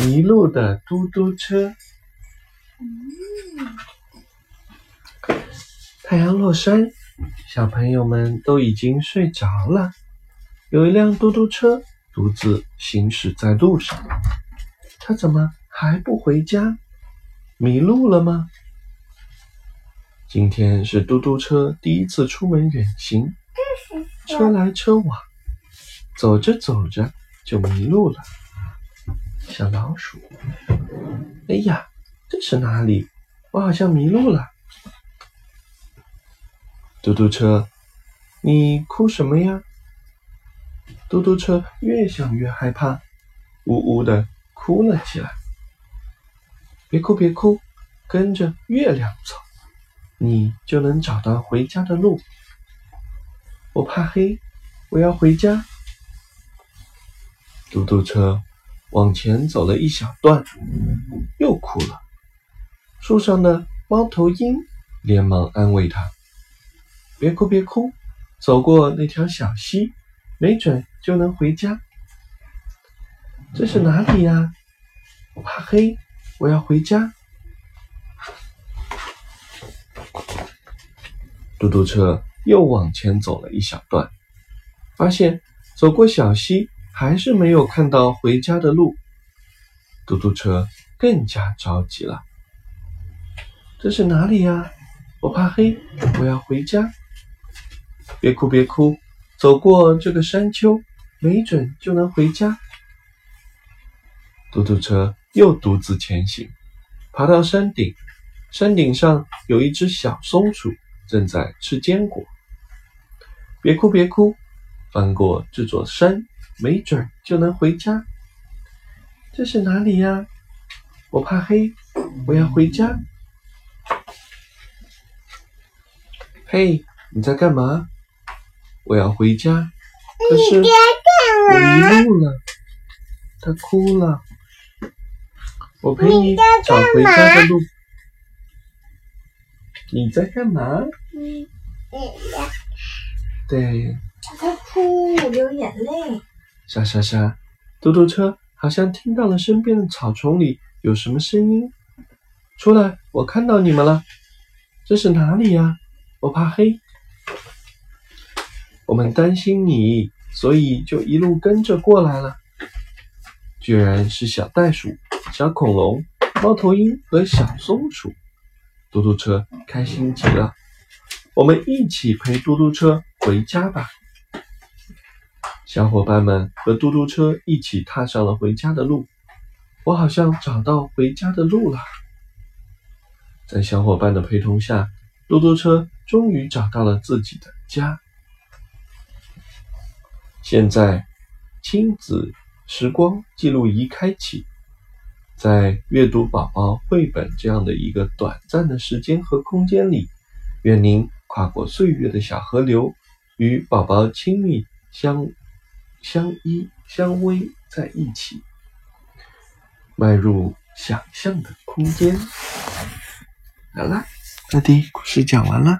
迷路的嘟嘟车。太阳落山，小朋友们都已经睡着了。有一辆嘟嘟车独自行驶在路上，它怎么还不回家？迷路了吗？今天是嘟嘟车第一次出门远行，车来车往，走着走着就迷路了。小老鼠，哎呀，这是哪里？我好像迷路了。嘟嘟车，你哭什么呀？嘟嘟车越想越害怕，呜呜的哭了起来。别哭，别哭，跟着月亮走，你就能找到回家的路。我怕黑，我要回家。嘟嘟车。往前走了一小段，又哭了。树上的猫头鹰连忙安慰他：“别哭，别哭，走过那条小溪，没准就能回家。”这是哪里呀？我怕黑，我要回家。嘟嘟车又往前走了一小段，发现走过小溪。还是没有看到回家的路，嘟嘟车更加着急了。这是哪里呀？我怕黑，我要回家。别哭，别哭，走过这个山丘，没准就能回家。嘟嘟车又独自前行，爬到山顶，山顶上有一只小松鼠正在吃坚果。别哭，别哭，翻过这座山。没准就能回家。这是哪里呀？我怕黑，我要回家。嘿，你在干嘛？我要回家。可是我迷路了，他哭了。我陪你找回家的路。你在干嘛？嗯，对。他哭，流眼泪。沙沙沙，嘟嘟车好像听到了身边的草丛里有什么声音。出来，我看到你们了。这是哪里呀？我怕黑。我们担心你，所以就一路跟着过来了。居然是小袋鼠、小恐龙、猫头鹰和小松鼠。嘟嘟车开心极了。我们一起陪嘟嘟车回家吧。小伙伴们和嘟嘟车一起踏上了回家的路，我好像找到回家的路了。在小伙伴的陪同下，嘟嘟车终于找到了自己的家。现在，亲子时光记录仪开启，在阅读宝宝绘本这样的一个短暂的时间和空间里，愿您跨过岁月的小河流，与宝宝亲密相。相依相偎在一起，迈入想象的空间。好了，大迪故事讲完了。